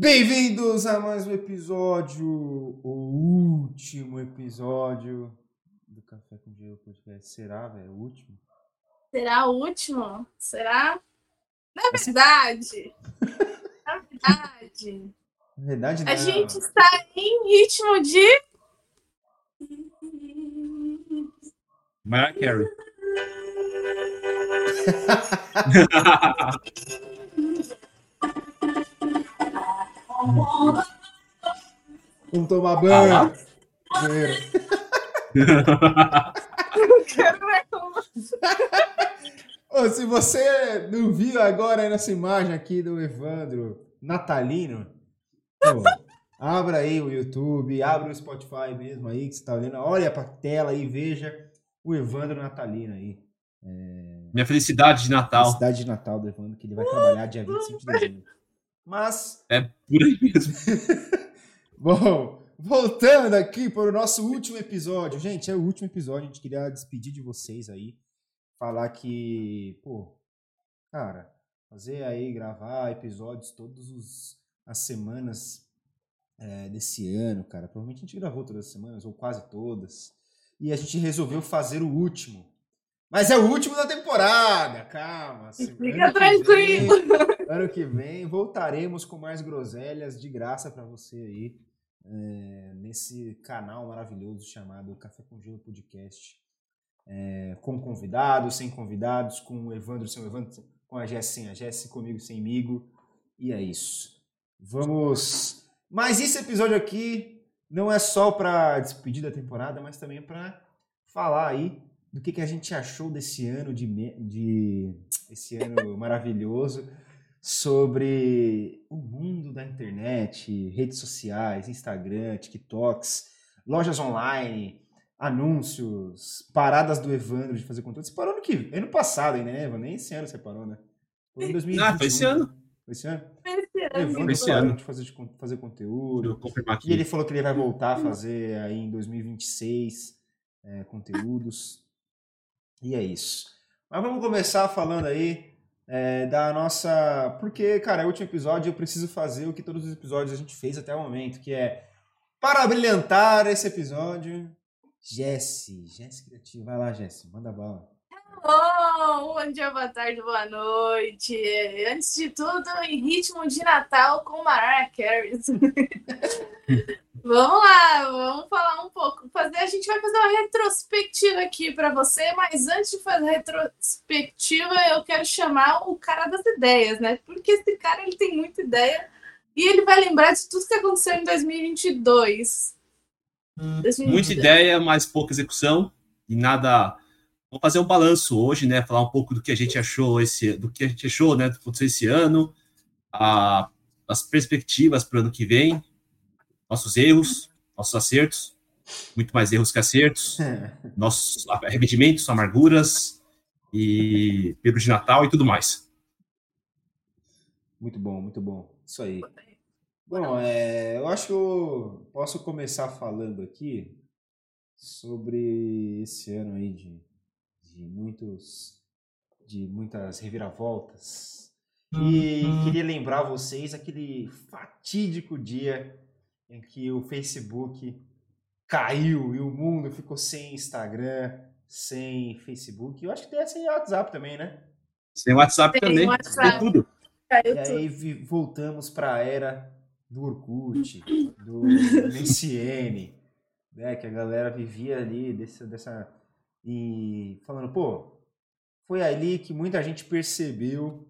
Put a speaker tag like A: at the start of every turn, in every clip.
A: Bem-vindos a mais um episódio, o último episódio do Café com Gelo Podcast. Será, velho? O último?
B: Será o último? Será? Na verdade, na verdade,
A: Na verdade,
B: a
A: não.
B: gente está em ritmo de.
C: Mariah Carey.
A: Vamos tomar banho. Banheiro.
B: Quero ver como-
A: Ô, se você não viu agora nessa imagem aqui do Evandro natalino, pô, abra aí o YouTube, abra o Spotify mesmo aí que você tá olhando, olha pra tela e veja o Evandro natalino aí. É,
C: Minha felicidade de Natal.
A: Cidade de Natal do Evandro, que ele vai trabalhar dia 25 de dezembro. Mas,
C: É por aí mesmo.
A: bom, voltando aqui para o nosso último episódio. Gente, é o último episódio, a gente queria despedir de vocês aí. Falar que, pô, cara, fazer aí, gravar episódios todas os- as semanas é, desse ano, cara. Provavelmente a gente gravou todas as semanas, ou quase todas. E a gente resolveu fazer o último. Mas é o último da temporada, calma.
B: Fica tranquilo.
A: Ano que vem voltaremos com mais groselhas de graça para você aí é, nesse canal maravilhoso chamado Café com Gelo Podcast. É, com convidados, sem convidados, com o Evandro sem o Evandro, com a Jess sem a Jess, comigo sem migo. E é isso. Vamos. Mas esse episódio aqui não é só para despedir da temporada, mas também para falar aí do que, que a gente achou desse ano de, de esse ano maravilhoso sobre o mundo da internet, redes sociais, Instagram, TikToks, lojas online, anúncios, paradas do Evandro de fazer conteúdo. Você parou no que? Ano passado, hein, né, Evandro? Nem esse ano você parou, né? Foi em 2021.
C: Ah, foi esse ano.
A: Foi esse ano?
B: Esse ano,
A: Evandro
C: esse
A: parou
C: ano.
A: de fazer, de fazer conteúdo. E ele falou que ele vai voltar a fazer aí em 2026 é, conteúdos. E é isso. Mas vamos começar falando aí é, da nossa. Porque, cara, é o último episódio eu preciso fazer o que todos os episódios a gente fez até o momento, que é para brilhantar esse episódio. Jesse, Jesse. Vai lá, Jesse, manda bala.
B: Bom, bom dia, boa tarde, boa noite. Antes de tudo, em ritmo de Natal com Mariah Carey. vamos lá, vamos falar um pouco. Fazer, a gente vai fazer uma retrospectiva aqui para você, mas antes de fazer a retrospectiva, eu quero chamar o cara das ideias, né? Porque esse cara ele tem muita ideia e ele vai lembrar de tudo que aconteceu em 2022. 2022.
C: Muita ideia, mas pouca execução e nada. Vamos fazer um balanço hoje, né? Falar um pouco do que a gente achou esse, do que a gente achou, né? Do que aconteceu esse ano, a- as perspectivas para o ano que vem, nossos erros, nossos acertos, muito mais erros que acertos, nossos arrependimentos, amarguras e peru de Natal e tudo mais.
A: Muito bom, muito bom. Isso aí. Bom, é, eu acho que eu posso começar falando aqui sobre esse ano aí de, de muitos de muitas reviravoltas. E queria lembrar vocês aquele fatídico dia em que o Facebook caiu e o mundo ficou sem Instagram, sem Facebook. Eu acho que tem sem WhatsApp também, né?
C: Sem WhatsApp
B: Tem
C: também,
B: WhatsApp.
C: tem tudo.
B: Caiu
A: E
B: tudo.
A: aí vi- voltamos para a era do Orkut, do MSN, né? Que a galera vivia ali desse, dessa. E falando, pô, foi ali que muita gente percebeu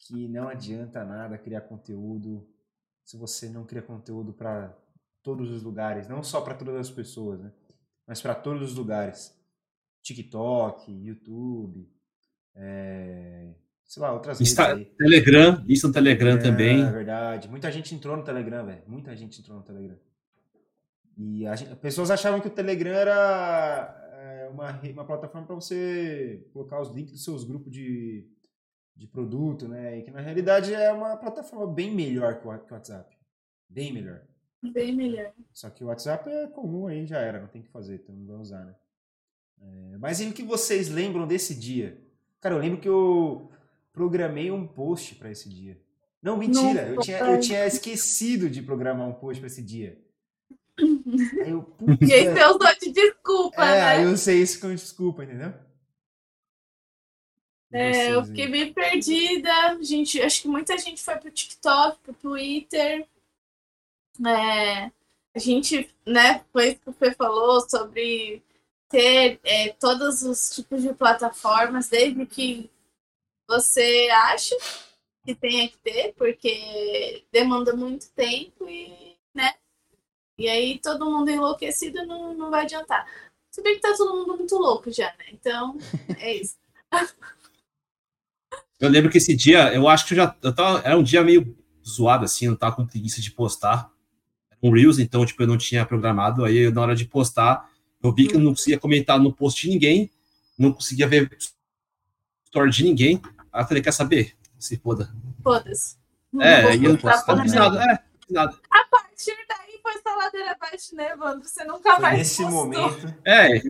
A: que não adianta nada criar conteúdo se você não cria conteúdo para todos os lugares, não só para todas as pessoas, né? Mas para todos os lugares. TikTok, YouTube, é, sei lá, outras redes
C: Insta-
A: aí.
C: Telegram, isso no Telegram
A: É,
C: também.
A: É verdade. Muita gente entrou no Telegram, velho. Muita gente entrou no Telegram. E a gente- pessoas achavam que o Telegram era é, uma, uma plataforma para você colocar os links dos seus grupos de, de produto, né? E que na realidade é uma plataforma bem melhor que o WhatsApp. Bem melhor.
B: Bem melhor.
A: Só que o WhatsApp é comum aí, já era, não tem o que fazer, então não vai usar, né? É, mas e o que vocês lembram desse dia? Cara, eu lembro que eu programei um post para esse dia. Não, mentira. Eu tinha, eu tinha esquecido de programar um post para esse dia.
B: Aí eu, e aí você usou de desculpa,
A: é,
B: né?
A: aí eu usei isso como desculpa, entendeu?
B: É, eu fiquei bem perdida. Gente, acho que muita gente foi pro TikTok, pro Twitter. É, a gente, né, foi isso que o Fê falou sobre ter é, todos os tipos de plataformas, desde que você acha que tenha que ter, porque demanda muito tempo e, né? E aí todo mundo enlouquecido não, não vai adiantar. Se bem que tá todo mundo muito louco já, né? Então, é isso.
C: Eu lembro que esse dia, eu acho que eu já. Eu tava, era um dia meio zoado, assim, eu tava com preguiça de postar. Um Reels, então, tipo, eu não tinha programado. Aí, na hora de postar, eu vi que eu não conseguia comentar no post de ninguém, não conseguia ver story de ninguém. Aí eu falei, quer saber? Se foda.
B: Foda-se.
C: É, e eu não posso fazer nada. É, nada.
B: A partir daí só ladeira abaixo, né, Evandro? Você nunca foi mais
A: Nesse
B: postou.
A: momento.
C: É.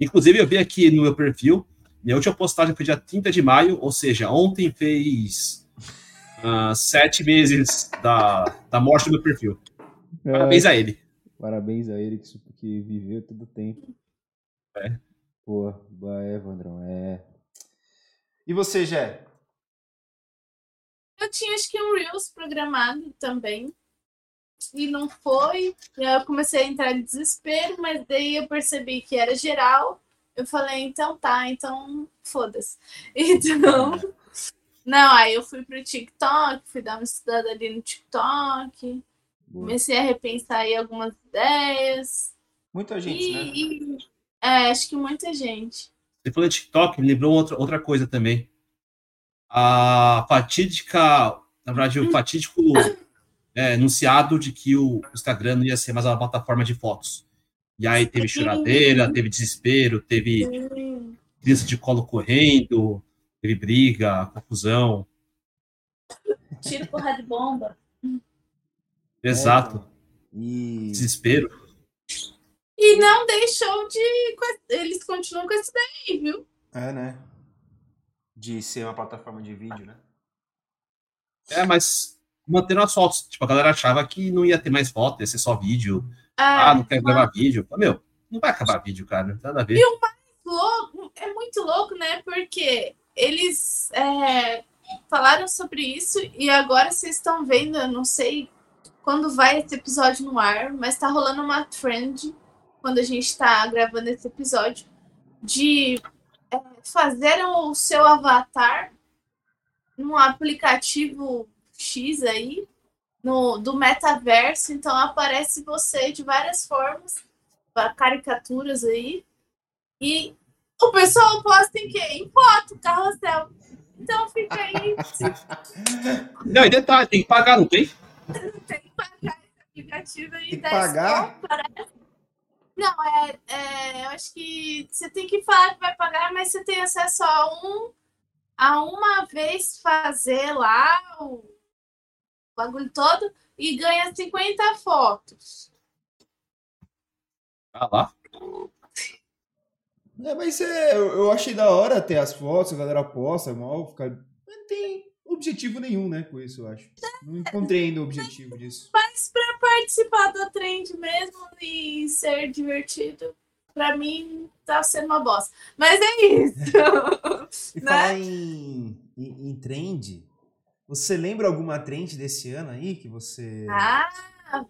C: Inclusive, eu vi aqui no meu perfil, minha última postagem foi dia 30 de maio, ou seja, ontem fez uh, sete meses da, da morte do meu perfil. Parabéns a ele.
A: Parabéns a ele que, que viveu todo o tempo.
C: É.
A: Pô, é, Vandrão, é. E você, Jé?
B: Eu tinha acho que um Reels programado também. E não foi. Eu comecei a entrar em desespero, mas daí eu percebi que era geral. Eu falei, então tá, então foda-se. Então. Não, aí eu fui pro TikTok, fui dar uma estudada ali no TikTok.
A: Boa.
B: Comecei a repensar aí algumas ideias.
A: Muita gente,
B: E,
A: né?
B: e- é, acho que muita gente.
C: Você falou de TikTok, me lembrou outra, outra coisa também. A fatídica, na verdade, o fatídico é, anunciado de que o Instagram não ia ser mais uma plataforma de fotos. E aí teve choradeira, teve desespero, teve criança de colo correndo, teve briga, confusão.
B: Tiro porra de bomba.
C: Exato.
A: E
C: Desespero.
B: E não deixou de. Eles continuam com isso daí, viu?
A: é, né? De ser uma plataforma de vídeo, né?
C: É, mas mantendo as fotos. Tipo, a galera achava que não ia ter mais foto, ia ser só vídeo.
B: É,
C: Ah, não quero gravar vídeo. Meu, não vai acabar vídeo, cara. Nada a ver.
B: louco, é muito louco, né? Porque eles é, falaram sobre isso e agora vocês estão vendo, eu não sei quando vai esse episódio no ar, mas tá rolando uma trend quando a gente tá gravando esse episódio de é, fazer o seu avatar num aplicativo X aí, no, do metaverso, então aparece você de várias formas, caricaturas aí, e o pessoal posta em quê? Em foto, carrossel. Então fica aí,
C: Não, e detalhe, tem que pagar, não tem?
B: tem que pagar esse aplicativo aí.
A: Tem que
B: 10
A: pagar?
B: parece. Não, é, é, eu acho que você tem que falar que vai pagar, mas você tem acesso a um a uma vez fazer lá o bagulho todo e ganha 50 fotos.
C: Ah lá.
A: É, mas é, eu, eu achei da hora ter as fotos, a galera posta, mal, ficar. Mas não tem objetivo nenhum, né, com isso, eu acho. Não encontrei ainda o objetivo disso.
B: Mas para participar da trend mesmo e ser divertido, para mim tá sendo uma bosta. Mas é isso.
A: E
B: Né?
A: falar em, em, em trend, você lembra alguma trend desse ano aí que você.
B: ah,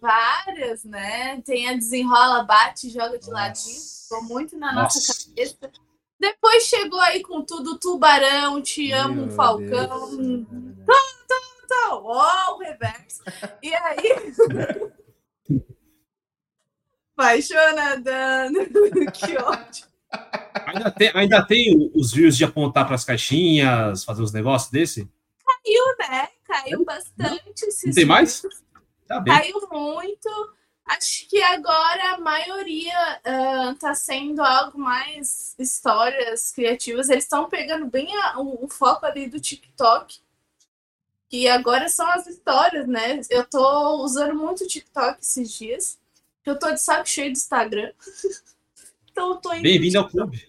B: várias, né? Tem a desenrola, bate, joga de
A: Nossa.
B: ladinho. Ficou muito na nossa
C: Nossa.
B: cabeça. Depois chegou aí com tudo tubarão, te amo,
A: Meu
B: falcão.
A: Deus.
B: Então, ó, o reverso. E aí. Apaixonadando. que ótimo.
C: Ainda tem, ainda tem os views de apontar para as caixinhas, fazer uns negócios desse?
B: Caiu, né? Caiu bastante. esses
C: Não tem mais? Tá bem.
B: Caiu muito. Acho que agora a maioria ah, tá sendo algo mais histórias criativas. Eles estão pegando bem a- o, o foco ali do TikTok. Que agora são as histórias, né? Eu tô usando muito o TikTok esses dias. Eu tô de saco cheio do Instagram. então eu tô indo
C: Bem-vindo ao clube.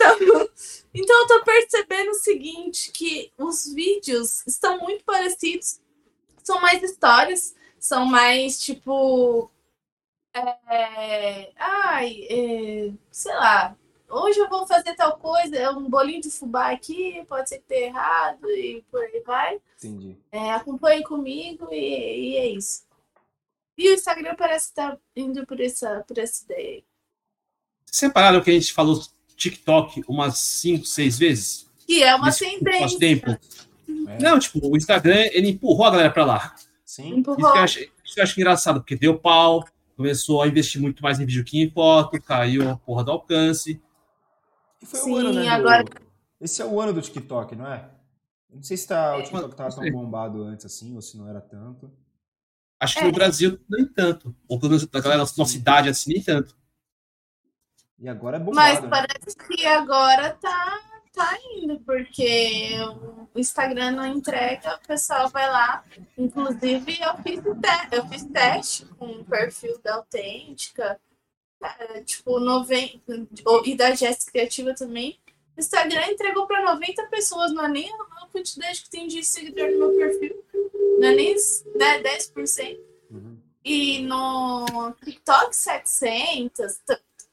B: Então, então eu tô percebendo o seguinte, que os vídeos estão muito parecidos, são mais histórias, são mais tipo. É, ai, é, sei lá, hoje eu vou fazer tal coisa, é um bolinho de fubá aqui, pode ser que tenha errado e por aí vai.
A: Entendi.
B: É, acompanhe comigo e, e é isso. E o Instagram parece estar tá indo por essa, por essa ideia.
C: Separaram que a gente falou TikTok umas 5, 6 vezes?
B: Que é uma tendência.
C: Tempo. É. Não, tipo, o Instagram, ele empurrou a galera pra lá.
A: Sim.
C: Empurrou. Isso que, eu acho, isso que eu acho engraçado, porque deu pau, começou a investir muito mais em vídeo que em foto, caiu a porra do alcance.
A: E foi Sim, o ano, né, agora... Do... Esse é o ano do TikTok, não é? não sei se tá, o TikTok tava tão bombado antes assim, ou se não era tanto.
C: Acho que é. no Brasil nem tanto. Ou pelo menos da galera da nossa cidade assim, nem tanto.
A: E agora é bombado.
B: Mas né? parece que agora tá, tá indo, porque o Instagram não entrega, o pessoal vai lá. Inclusive, eu fiz, te eu fiz teste com o perfil da Autêntica, é, tipo, 90, e da Jéssica Criativa também. O Instagram entregou para 90 pessoas, não é nem a quantidade que tem de seguidor no meu perfil. Não é nem né, 10%. Uhum. E no TikTok, 700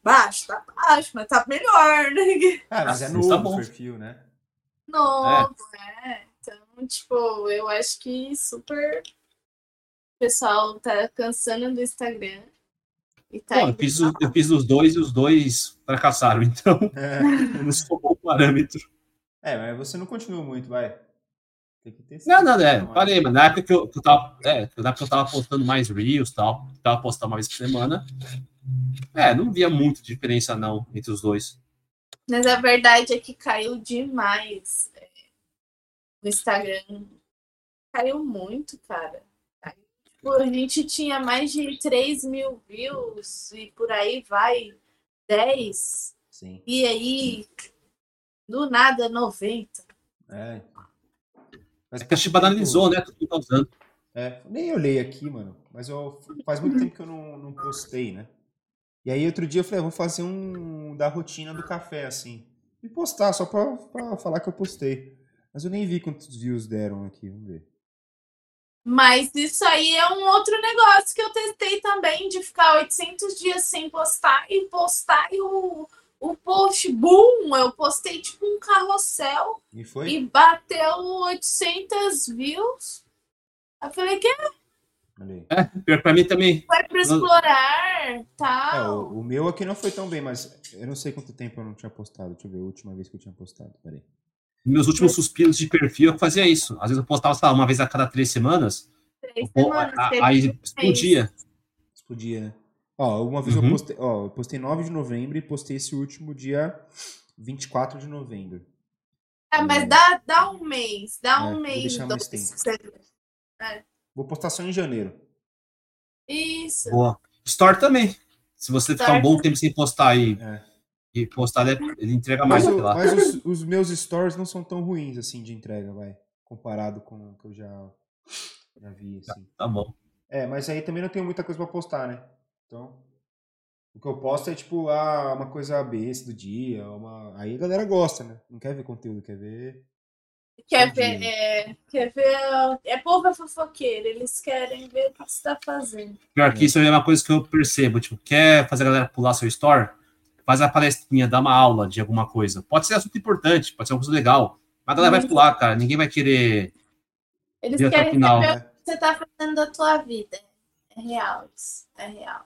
B: baixo, tá baixo, mas tá melhor, né?
A: Ah, mas é novo tá bom. perfil, né?
B: Novo, é. é. Então, tipo, eu acho que super o pessoal tá cansando do Instagram. E tá
C: Bom, eu, fiz, eu fiz os dois e os dois fracassaram, então é. eu não sou bom parâmetro.
A: É, mas você não continua muito, vai.
C: Tem que ter não, não, é, parei, mas na época que eu, que eu tava. É, na época que eu tava postando mais Reels e tal, tava postando uma vez por semana. É, não via muita diferença não entre os dois.
B: Mas a verdade é que caiu demais. É, o Instagram caiu muito, cara. Tipo, a gente tinha mais de 3 mil views e por aí vai 10.
A: Sim.
B: E aí, do nada, 90.
A: É.
C: Mas é que a Chiba analisou, né? Tudo que tá usando.
A: É, nem olhei aqui, mano. Mas eu, faz muito tempo que eu não, não postei, né? E aí outro dia eu falei, ah, vou fazer um da rotina do café, assim. E postar, só pra, pra falar que eu postei. Mas eu nem vi quantos views deram aqui, vamos ver.
B: Mas isso aí é um outro negócio que eu testei também, de ficar 800 dias sem postar e postar e o, o post, boom, eu postei tipo um carrossel.
A: E foi?
B: E bateu 800 views. Eu falei, que
C: é, pior pra mim também.
B: Vai pra explorar, tá?
A: É, o, o, meu aqui não foi tão bem, mas eu não sei quanto tempo eu não tinha postado. Deixa eu ver a última vez que eu tinha postado. Peraí.
C: Meus últimos suspiros de perfil eu fazia isso. Às vezes eu postava, sei lá, uma vez a cada três semanas.
B: Três semanas.
C: aí explodia.
A: Explodia, né? Ó, uma vez uhum. eu postei, ó, eu postei 9 de novembro e postei esse último dia 24 de novembro.
B: É, mas dá, dá um mês, dá é, um mês.
A: Tempo. É. Vou postar só em janeiro.
B: Isso.
C: Boa. Store também. Se você Store. ficar um bom tempo sem postar aí é. e postar, ele, ele entrega mais.
A: Mas, o, mas os, os, meus stores não são tão ruins assim de entrega, vai. Comparado com o que eu já, já vi. Assim.
C: Tá, tá bom.
A: É, mas aí também não tenho muita coisa para postar, né? Então, o que eu posto é tipo ah, uma coisa besta do dia, uma... aí a galera gosta, né? Não quer ver conteúdo, quer ver
B: Quer ver, é, quer ver. É povo fofoqueiro, eles querem ver o que você está fazendo.
C: Pior que isso é uma coisa que eu percebo. Tipo, quer fazer a galera pular seu store? Faz a palestrinha, dá uma aula de alguma coisa. Pode ser assunto importante, pode ser uma coisa legal. Mas a galera vai uhum. pular, cara. Ninguém vai querer.
B: Eles querem final. ver o que você está fazendo da tua vida. É real isso. É real.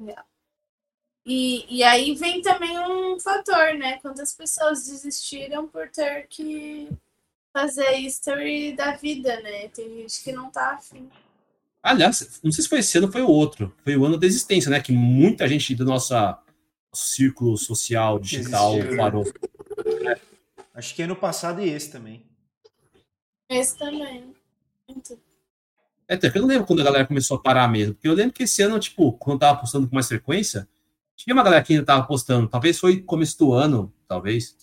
B: É real. E, e aí vem também um fator, né? Quantas pessoas desistiram por ter que fazer history da vida, né? Tem gente que não tá afim.
C: Aliás, não sei se foi esse ano ou foi o outro. Foi o ano da existência, né? Que muita gente do nosso círculo social, digital, Existiu. parou.
A: É. Acho que ano passado e esse também.
B: Esse também. Muito.
C: É, eu não lembro quando a galera começou a parar mesmo. Porque eu lembro que esse ano, tipo, quando tava postando com mais frequência, tinha uma galera que ainda tava postando. Talvez foi começo do ano, talvez.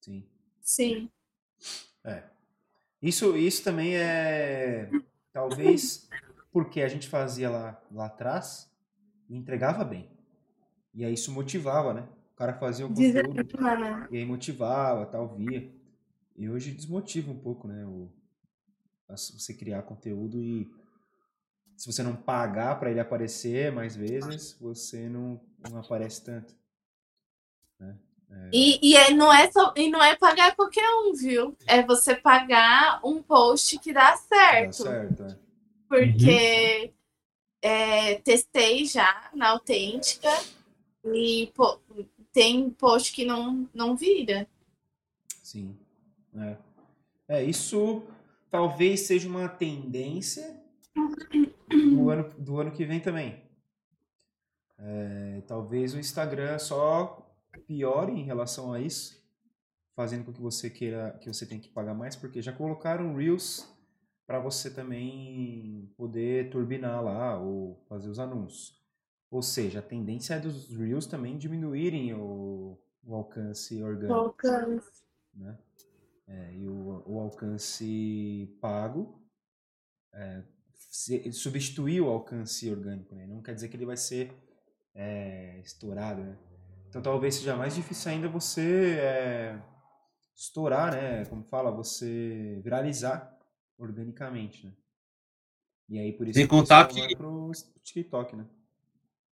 A: Sim.
B: Sim.
A: É. Isso, isso também é. Talvez porque a gente fazia lá, lá atrás e entregava bem. E aí isso motivava, né? cara fazia o conteúdo
B: né?
A: e aí motivava, tal, via. E hoje desmotiva um pouco, né? O, você criar conteúdo e se você não pagar para ele aparecer mais vezes, você não, não aparece tanto.
B: E, e é- não é só, e não é pagar qualquer um, viu? É você pagar um post que dá
A: Dá
B: certo.
A: certo, é.
B: Porque é, testei já na autêntica e pô, tem post que não, não vira.
A: Sim. É. É, isso talvez seja uma tendência do ano, do ano que vem também. É, talvez o Instagram só piore em relação a isso, fazendo com que você queira, que você tenha que pagar mais, porque já colocaram Reels para você também poder turbinar lá ou fazer os anúncios. Ou seja, a tendência é dos Reels também diminuírem o, o alcance orgânico
B: Alcance.
A: né? É, e o, o alcance pago é, se- substituir o alcance orgânico, né? Não quer dizer que ele vai ser é, estourado, né? Então talvez seja mais difícil ainda você é, estourar, né? Como fala, você viralizar organicamente, né? E aí por isso
C: Sem
A: que
C: contar que-
A: pro TikTok, né?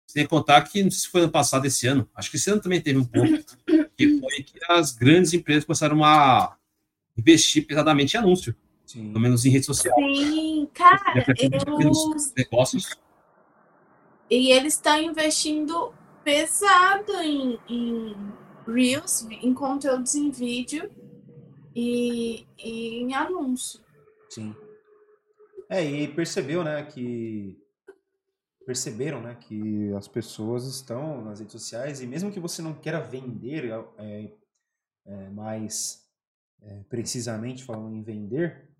C: Sem contar que, não sei se foi ano passado, esse ano, acho que esse ano também teve um pouco, que foi que as grandes empresas começaram a investir pesadamente em anúncio,
A: Sim.
C: pelo menos em rede social.
B: Sim, cara, eu,
C: negócios.
B: E eles estão investindo pesado em, em Reels, em conteúdos em vídeo e, e em anúncio.
A: Sim. É, e percebeu, né, que perceberam, né, que as pessoas estão nas redes sociais e mesmo que você não queira vender é, é, mais é, precisamente falando em vender,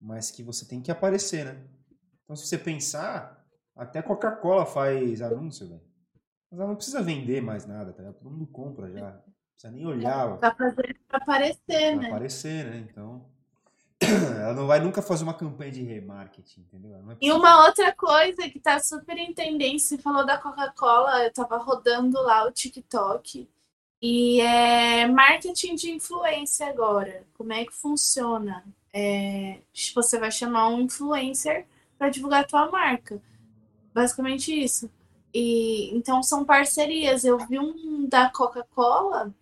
A: mas que você tem que aparecer, né? Então, se você pensar, até Coca-Cola faz anúncio, velho. Mas ela não precisa vender mais nada, tá? Todo mundo compra já. Não precisa nem olhar
B: Tá fazendo pra aparecer,
A: pra
B: né?
A: aparecer, né? Então, ela não vai nunca fazer uma campanha de remarketing, entendeu? É
B: E uma outra coisa que tá super em tendência, você falou da Coca-Cola, eu tava rodando lá o TikTok, e é marketing de influência agora. Como é que funciona? É, você vai chamar um influencer para divulgar a tua marca. Basicamente isso. E então são parcerias. Eu vi um da Coca-Cola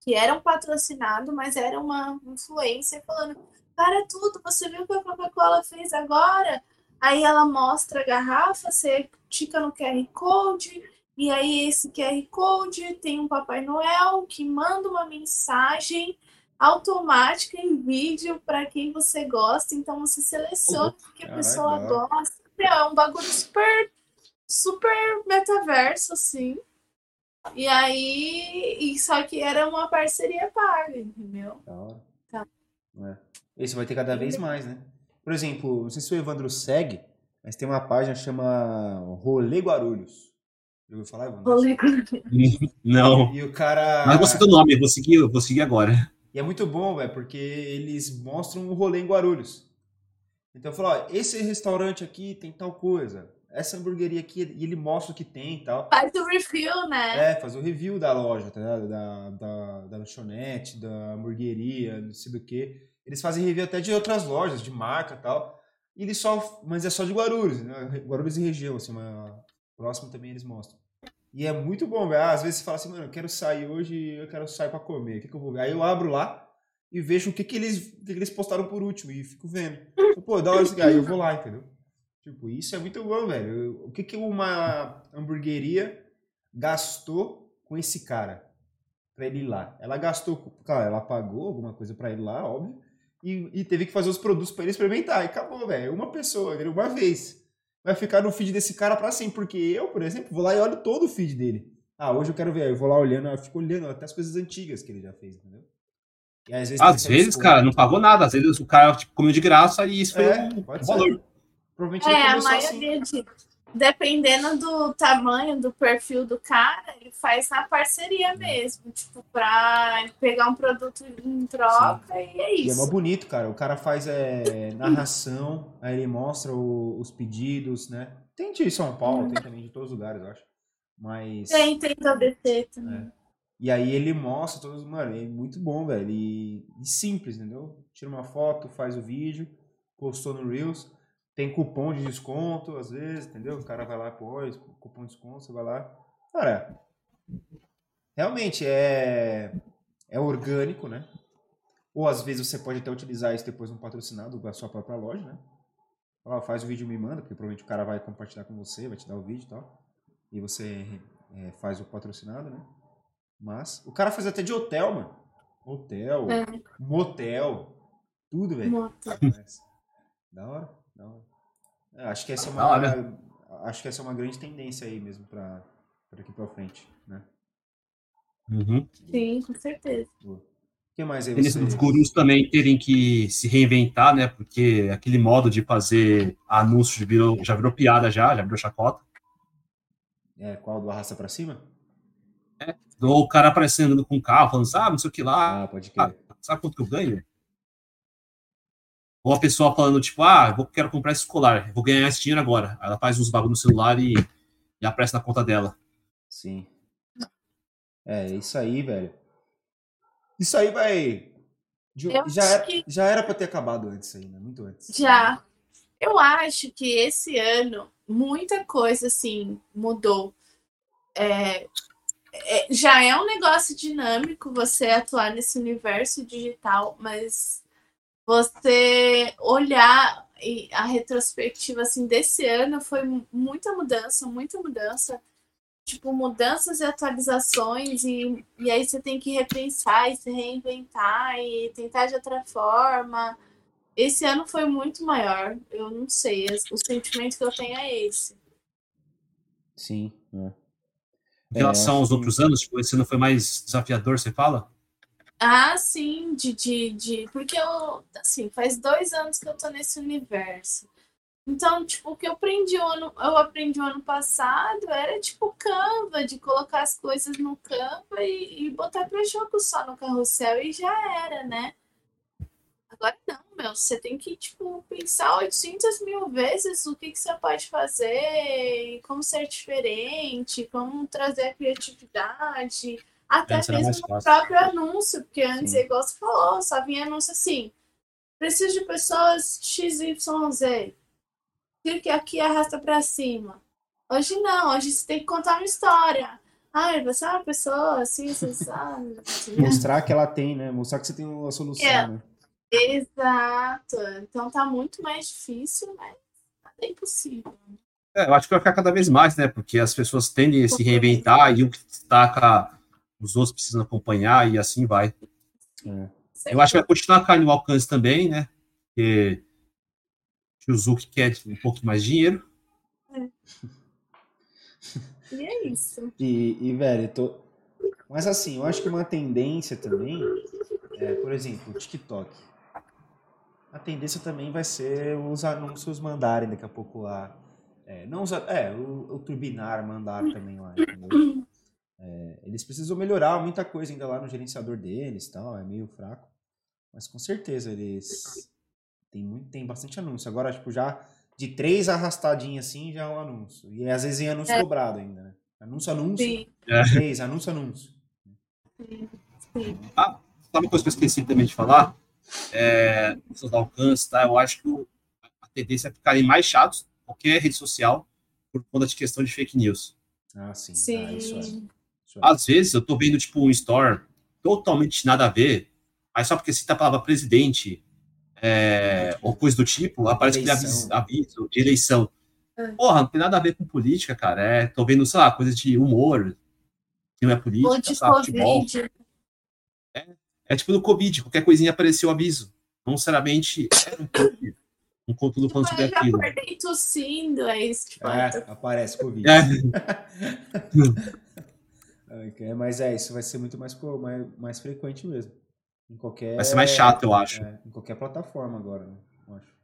B: que era um patrocinado, mas era uma influencer falando: Cara, tudo, você viu o que a Coca-Cola fez agora? Aí ela mostra a garrafa, você tica no QR Code, e aí esse QR Code tem um Papai Noel que manda uma mensagem automática em vídeo para quem você gosta, então você seleciona o que a
A: Caralho,
B: pessoa
A: hora.
B: gosta. É um bagulho super, super metaverso, assim. E aí, e só que era uma parceria paga, entendeu?
A: Hora.
B: Tá.
A: É. Esse vai ter cada vez mais, né? Por exemplo, não sei se o Evandro segue, mas tem uma página que chama Rolê Guarulhos. Já ouviu falar, Evandro?
B: Rolê
C: Não.
A: E o cara.
C: Mas gostei do nome, vou seguir, vou seguir agora.
A: E é muito bom, velho, porque eles mostram o rolê em Guarulhos. Então eu falo, ó, esse restaurante aqui tem tal coisa, essa hamburgueria aqui, e ele mostra o que tem e tal.
B: Faz o review, né?
A: É, faz o review da loja, tá ligado? Da, da, da lanchonete, da hamburgueria, não sei do que. Eles fazem review até de outras lojas, de marca e tal. E eles só. Mas é só de Guarulhos, né? Guarulhos e região, assim, uma, próximo também eles mostram. E é muito bom, velho. Às vezes você fala assim, mano, eu quero sair hoje, eu quero sair pra comer. O que, que eu vou ver? Aí eu abro lá e vejo o que, que, eles, que, que eles postaram por último e fico vendo. Pô, da hora isso. Aí eu vou lá, entendeu? Tipo, isso é muito bom, velho. O que, que uma hamburgueria gastou com esse cara pra ele ir lá? Ela gastou, claro, ela pagou alguma coisa pra ele lá, óbvio, e, e teve que fazer os produtos pra ele experimentar. E acabou, velho. Uma pessoa, uma vez. Vai ficar no feed desse cara pra sempre. Porque eu, por exemplo, vou lá e olho todo o feed dele. Ah, hoje eu quero ver. Aí eu vou lá olhando, eu fico olhando até as coisas antigas que ele já fez, entendeu? E às vezes,
C: Às vezes, cara, não pagou nada. Às vezes o cara tipo, comeu de graça e isso foi
A: É,
C: o
A: pode
C: o
A: ser.
C: valor.
A: Provavelmente ele
B: É, a
A: começou assim.
B: maioria de. Dependendo do tamanho, do perfil do cara, ele faz na parceria mesmo. Tipo, pra pegar um produto em troca e é
A: E é mó
B: isso.
A: bonito, cara. O cara faz é, narração, aí ele mostra o- os pedidos, né? Tem de São Paulo, tem também de todos os lugares, eu acho. Mas.
B: Tem, tem do ABC também.
A: É. E aí ele mostra todos, mano, é muito bom, velho. E, e simples, entendeu? Tira uma foto, faz o vídeo, postou no Reels. Tem cupom de desconto, às vezes, entendeu? O cara vai lá, pô, cupom de desconto, você vai lá. Cara, realmente é, é orgânico, né? Ou às vezes você pode até utilizar isso depois no patrocinado da sua própria loja, né? Fala, faz o vídeo e me manda, porque provavelmente o cara vai compartilhar com você, vai te dar o vídeo e tal. E você é, faz o patrocinado, né? Mas o cara faz até de hotel, mano. Hotel, é. motel, tudo, velho. Hora, da hora. É, acho que essa é uma, acho que essa é uma grande tendência aí mesmo para daqui para frente, né?
B: Uhum. Sim, com certeza.
A: O que mais aí
C: você... Os gurus também terem que se reinventar, né? Porque aquele modo de fazer anúncio já virou, já virou piada já, já virou chacota.
A: É, qual do arrasta para cima?
C: É, ou o cara aparecendo com o carro, falando, sabe, não sei o que lá.
A: Ah, pode crer.
C: Ah, sabe quanto que eu ganho? Ou a pessoa falando, tipo, ah, eu quero comprar esse colar, vou ganhar esse dinheiro agora. Aí ela faz uns bagulho no celular e, e aparece na conta dela.
A: Sim. É, isso aí, velho. Isso aí vai. já, era, que... já era pra ter acabado antes né? Muito antes.
B: Já. Eu acho que esse ano muita coisa assim mudou. É, é, já é um negócio dinâmico você atuar nesse universo digital, mas você olhar a retrospectiva assim desse ano foi muita mudança, muita mudança, tipo mudanças e atualizações e, e aí você tem que repensar e se reinventar e tentar de outra forma. Esse ano foi muito maior, eu não sei, o sentimento que eu tenho é esse.
A: Sim, é.
C: Em relação é, aos outros anos, tipo, esse ano foi mais desafiador, você fala?
B: Ah, sim, de, de, de. Porque eu, assim, faz dois anos que eu tô nesse universo. Então, tipo, o que eu aprendi o ano, eu aprendi o ano passado era tipo Canva, de colocar as coisas no Canva e, e botar para jogo só no carrossel e já era, né? Agora não, meu, você tem que, tipo, pensar 800 mil vezes o que, que você pode fazer, como ser diferente, como trazer a criatividade, até mesmo no próprio anúncio, porque antes, Sim. igual você falou, só vinha anúncio assim, preciso de pessoas XYZ, clique aqui e arrasta para cima. Hoje não, hoje você tem que contar uma história. Ah, você é uma pessoa assim, você sabe.
A: Mostrar que ela tem, né? Mostrar que você tem uma solução, é. né?
B: Exato. Então tá muito mais difícil, mas é impossível. É,
C: eu acho que vai ficar cada vez mais, né? Porque as pessoas tendem a se reinventar e um que destaca, os outros precisam acompanhar e assim vai. É. Eu acho que vai continuar caindo o alcance também, né? Porque o Zuki quer um pouco mais dinheiro.
B: É. E é isso.
A: E, e velho, tô... mas assim, eu acho que uma tendência também é, por exemplo, o TikTok a tendência também vai ser os anúncios mandarem daqui a pouco lá. É, não usa, é o, o turbinar mandar também lá, entendeu? É, eles precisam melhorar muita coisa ainda lá no gerenciador deles, tal, é meio fraco. Mas com certeza eles tem muito, tem bastante anúncio. Agora, tipo, já de três arrastadinhas assim já é um anúncio. E às vezes em anúncio é. dobrado ainda, né? Anúncio, anúncio. Sim. Três, anúncio, anúncio.
C: Sim. Sim. Ah, sabe uma coisa que eu esqueci também de falar? é, seus alcances, tá? Eu acho que a tendência é ficarem mais chatos qualquer rede social por conta de questão de fake news.
A: Ah, sim.
B: sim.
A: Ah, isso é.
C: É. Às vezes eu tô vendo, tipo, um store totalmente nada a ver, aí só porque cita a palavra presidente é, ou coisa do tipo, aparece aquele aviso, aviso de eleição. É. Porra, não tem nada a ver com política, cara. É, tô vendo, sei lá, coisa de humor, que não é política,
B: sabe, futebol.
C: É, é tipo no Covid, qualquer coisinha apareceu o aviso. Não necessariamente era um, COVID, um conteúdo falando sobre
B: aquilo. Eu acordei tossindo, é isso que
A: é, aparece Covid. É. okay, mas é, isso vai ser muito mais, mais, mais frequente mesmo. Em qualquer,
C: vai ser mais chato, eu acho.
A: É, em qualquer plataforma agora, né? Eu acho.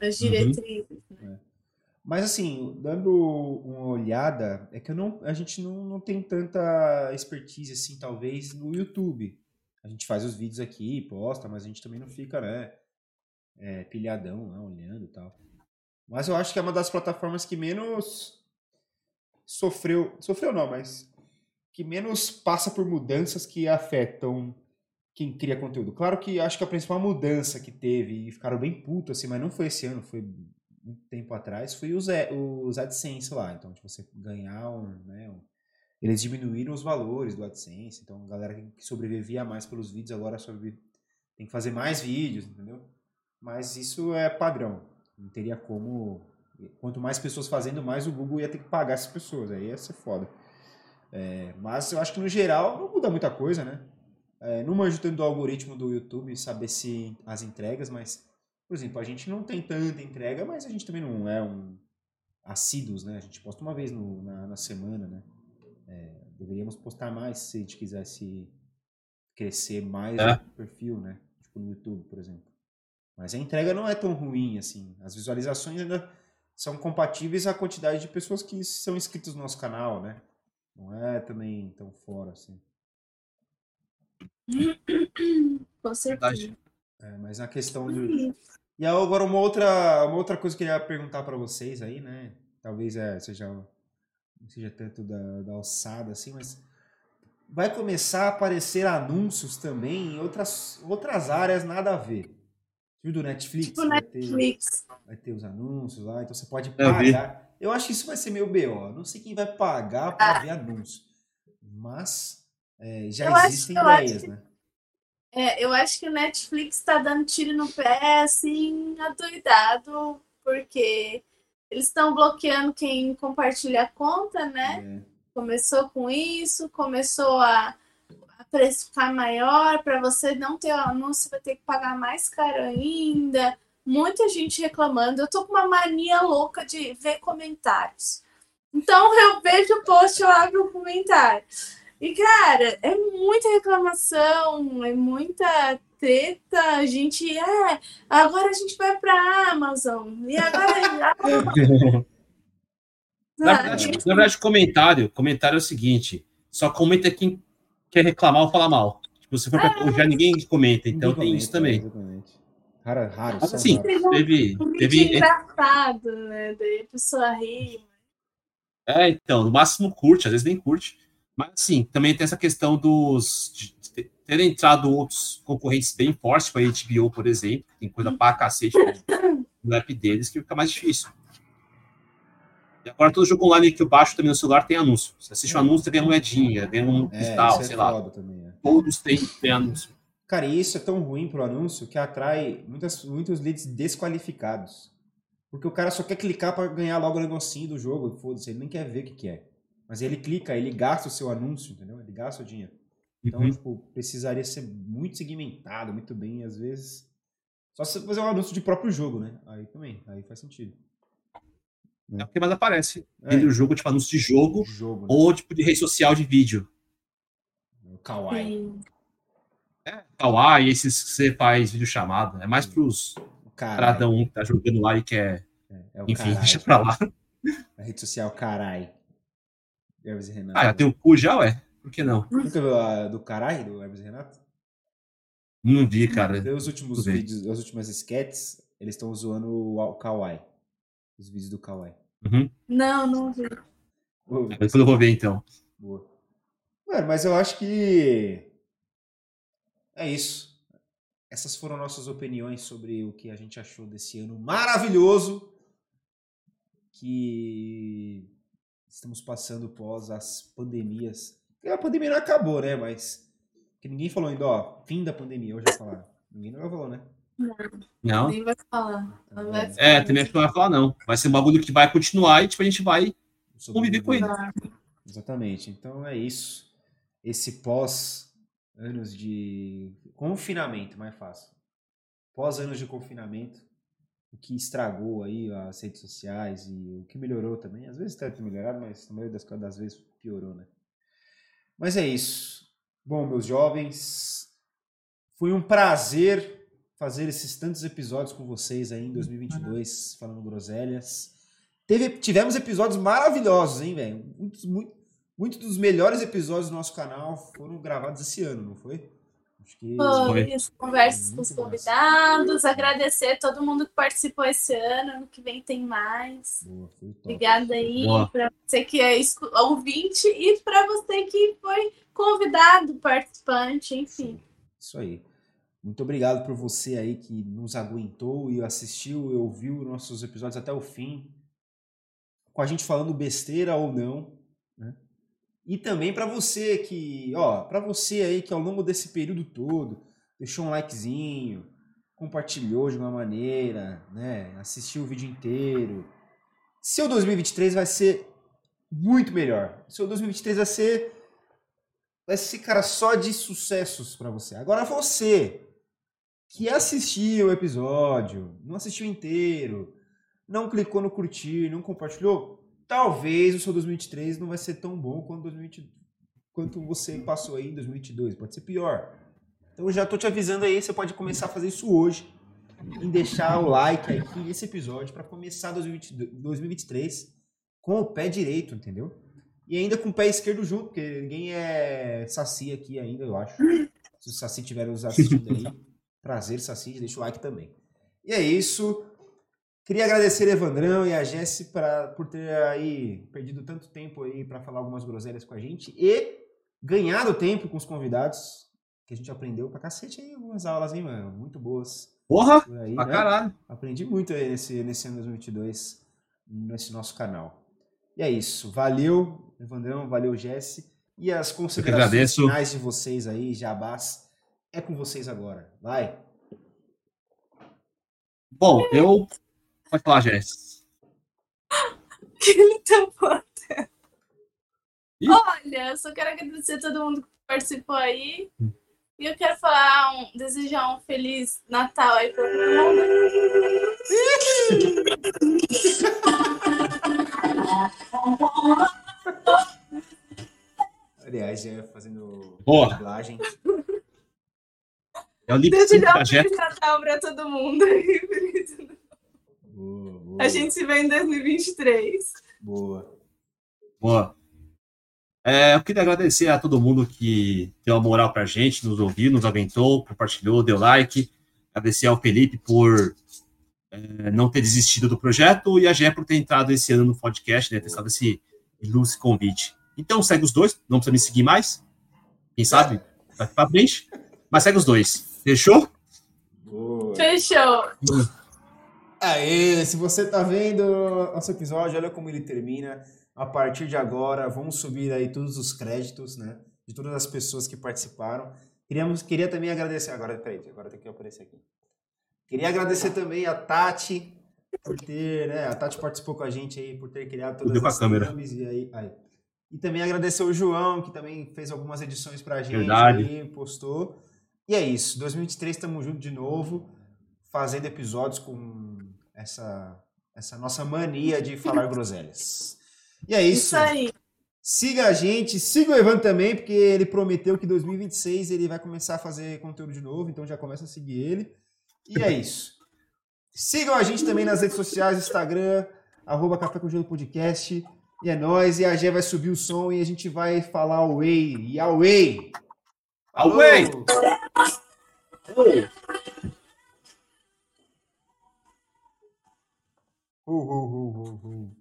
B: As diretrizes. Uhum.
A: É. Mas assim, dando uma olhada, é que eu não, a gente não, não tem tanta expertise assim, talvez, no YouTube a gente faz os vídeos aqui, posta, mas a gente também não fica, né, é, pilhadão lá, olhando e tal. Mas eu acho que é uma das plataformas que menos sofreu, sofreu não, mas que menos passa por mudanças que afetam quem cria conteúdo. Claro que acho que a principal mudança que teve, e ficaram bem putos, assim, mas não foi esse ano, foi muito tempo atrás, foi os, os AdSense lá. Então, tipo, você ganhar um, né, um, eles diminuíram os valores do AdSense, então a galera que sobrevivia mais pelos vídeos agora sobrevive, tem que fazer mais vídeos, entendeu? Mas isso é padrão. Não teria como. Quanto mais pessoas fazendo, mais o Google ia ter que pagar essas pessoas. Aí ia ser foda. É, mas eu acho que no geral não muda muita coisa, né? É, não manjo tanto do algoritmo do YouTube, saber se as entregas, mas, por exemplo, a gente não tem tanta entrega, mas a gente também não é um assíduos, né? A gente posta uma vez no, na, na semana, né? É, deveríamos postar mais se a gente quisesse crescer mais é. o perfil, né? Tipo no YouTube, por exemplo. Mas a entrega não é tão ruim assim. As visualizações ainda são compatíveis à quantidade de pessoas que são inscritos no nosso canal, né? Não é também tão fora assim.
B: Com certeza.
A: É, mas a questão de. E agora uma outra, uma outra coisa que eu queria perguntar para vocês aí, né? Talvez é, seja, não seja tanto da, da alçada assim, mas vai começar a aparecer anúncios também em outras, outras áreas nada a ver. Viu do Netflix?
B: Tipo vai Netflix.
A: Ter, vai ter os anúncios lá, então você pode pagar. Eu, eu acho que isso vai ser meio BO. Não sei quem vai pagar para ah. ver anúncio. Mas é, já eu existem acho, ideias, né?
B: É, eu acho que o Netflix está dando tiro no pé, assim, adoidado, porque eles estão bloqueando quem compartilha a conta, né? É. Começou com isso, começou a preço ficar maior, para você não ter o anúncio, vai ter que pagar mais caro ainda. Muita gente reclamando. Eu tô com uma mania louca de ver comentários. Então eu vejo o post, eu abro o comentário. E, cara, é muita reclamação, é muita treta. A gente, é, agora a gente vai pra Amazon. E agora.
C: na, verdade, na verdade, comentário, comentário é o seguinte: só comenta quem quer reclamar ou falar mal. Tipo, se for pra ah, já ninguém comenta, então ninguém tem comenta, isso também.
A: Exatamente. Raro, raro.
C: Mas assim, teve. teve
B: engraçado, né? Daí a pessoa ri.
C: É, então, no máximo curte, às vezes nem curte. Mas, assim, também tem essa questão dos. De ter entrado outros concorrentes bem fortes, com a HBO, por exemplo, tem coisa pra cacete no app deles que fica mais difícil. E agora todo jogo online que eu baixo também no celular tem anúncio. Você assiste um anúncio, você ganha moedinha, ganha um é, tal, é sei lá. Também, é. Todos têm, têm anúncio.
A: Cara, e isso é tão ruim pro anúncio que atrai muitas, muitos leads desqualificados. Porque o cara só quer clicar para ganhar logo o negocinho do jogo, foda-se, ele nem quer ver o que, que é. Mas ele clica, ele gasta o seu anúncio, entendeu? Ele gasta o dinheiro. Então, uhum. tipo, precisaria ser muito segmentado, muito bem, às vezes. Só se fazer um anúncio de próprio jogo, né? Aí também, aí faz sentido.
C: É o que mais aparece. É. Entre o jogo, tipo, anúncio de jogo, jogo né? ou tipo de rede social de vídeo.
A: O Kawaii.
C: É, Kawaii, esses que você faz vídeo chamado. É mais pros cada um que tá jogando lá e quer. É, é Enfim, carai. deixa pra lá.
A: A rede social, carai.
C: Hermes e Renato. Ah, já tem o cu já, ué? Por que não?
A: Nunca viu a do caralho do Hermes e Renato?
C: Não vi, cara.
A: Os últimos vídeos, as últimas sketches, eles estão zoando o Kawaii. Os vídeos do Kawaii.
C: Uhum.
B: Não, não vi.
C: depois eu vou ver, então.
A: Boa. Mano, mas eu acho que é isso. Essas foram nossas opiniões sobre o que a gente achou desse ano maravilhoso que estamos passando pós as pandemias. A pandemia não acabou, né? Mas que ninguém falou ainda, ó, fim da pandemia, hoje vai falar. Ninguém não falar, né?
C: Não.
B: Nem vai falar. Não vai
C: falar. É, também acho que não vai falar, não. Vai ser um bagulho que vai continuar e tipo, a gente vai conviver com ele.
A: Exatamente. Então é isso. Esse pós anos de confinamento, mais fácil. Pós anos de confinamento, o que estragou aí as redes sociais e o que melhorou também. Às vezes deve ter melhorado, mas na maioria das, das vezes piorou, né? Mas é isso. Bom, meus jovens, foi um prazer fazer esses tantos episódios com vocês aí em 2022, falando groselhas. Teve, tivemos episódios maravilhosos, hein, velho? Muitos, muito, muitos dos melhores episódios do nosso canal foram gravados esse ano, não foi? Acho que
B: Foi as conversas com os
A: massa.
B: convidados. Agradecer todo mundo que participou esse ano. Ano que vem tem mais.
A: Boa.
B: Obrigada aí para você que é ouvinte e para você que foi convidado, participante, enfim.
A: Isso aí. Muito obrigado por você aí que nos aguentou e assistiu e ouviu nossos episódios até o fim. Com a gente falando besteira ou não, né? E também para você que, ó, para você aí que ao longo desse período todo deixou um likezinho, compartilhou de uma maneira, né? Assistiu o vídeo inteiro. Seu 2023 vai ser muito melhor. Seu 2023 vai ser vai ser, cara, só de sucessos pra você. Agora você que assistiu o episódio, não assistiu inteiro, não clicou no curtir, não compartilhou, talvez o seu 2023 não vai ser tão bom quanto 2020, quanto você passou aí em 2022, pode ser pior. Então já tô te avisando aí, você pode começar a fazer isso hoje, em deixar o like aí nesse episódio pra começar 2022 2023 com o pé direito, entendeu? E ainda com o pé esquerdo junto, porque ninguém é saci aqui ainda, eu acho. Se o saci estiver nos assistindo aí, prazer, saci, deixa o like também. E é isso. Queria agradecer Evandrão e a Jesse pra, por ter aí perdido tanto tempo aí para falar algumas groselhas com a gente e ganhado tempo com os convidados, que a gente aprendeu pra cacete aí algumas aulas, hein, mano? Muito boas.
C: Porra,
A: Por aí,
C: pra
A: né?
C: caralho.
A: Aprendi muito aí nesse, nesse ano 2022, nesse nosso canal. E é isso. Valeu, Evandrão. Valeu, Jesse. E as considerações
C: agradeço.
A: finais de vocês aí, Jabás, é com vocês agora. Vai.
C: Bom, eu. Pode falar, Jess.
B: Que ele tapou.
C: Ih.
B: Olha, eu só quero agradecer a todo mundo que participou aí. E eu quero falar, um, desejar um feliz Natal aí pra todo mundo.
A: Aliás, já fazendo
C: Boa.
A: dublagem.
C: É o lip sync
B: Desejar
C: da
B: um
C: Jess.
B: feliz Natal pra todo mundo
A: Boa, boa.
B: A gente se vê em 2023.
A: Boa.
C: Boa. É, eu queria agradecer a todo mundo que deu uma moral pra gente, nos ouviu, nos aventou, compartilhou, deu like. Agradecer ao Felipe por é, não ter desistido do projeto e a Gé por ter entrado esse ano no podcast, né? Ter estado esse ilustre convite. Então segue os dois, não precisa me seguir mais. Quem sabe? Daqui pra frente. Mas segue os dois. Fechou?
A: Boa.
B: Fechou.
A: Aê, se você tá vendo nosso episódio, olha como ele termina. A partir de agora, vamos subir aí todos os créditos, né? De todas as pessoas que participaram. Queríamos, queria também agradecer. Agora, peraí, agora tem que aparecer aqui. Queria agradecer também a Tati por ter, né? A Tati participou com a gente aí, por ter criado todas as
C: câmera.
A: thumbs e aí, aí. E também agradecer o João, que também fez algumas edições pra gente
C: Verdade.
A: aí, postou. E é isso, 2023 estamos juntos de novo, fazendo episódios com essa, essa nossa mania de falar groselhas. E é isso.
B: Isso aí.
A: Siga a gente, siga o Evan também, porque ele prometeu que em 2026 ele vai começar a fazer conteúdo de novo, então já começa a seguir ele. E é isso. Sigam a gente também nas redes sociais, Instagram, arroba Café com Gelo Podcast. E é nóis, e a Gé vai subir o som e a gente vai falar away. E away!
C: Away!
A: Falou! Hu, hu, hu, hu, hu.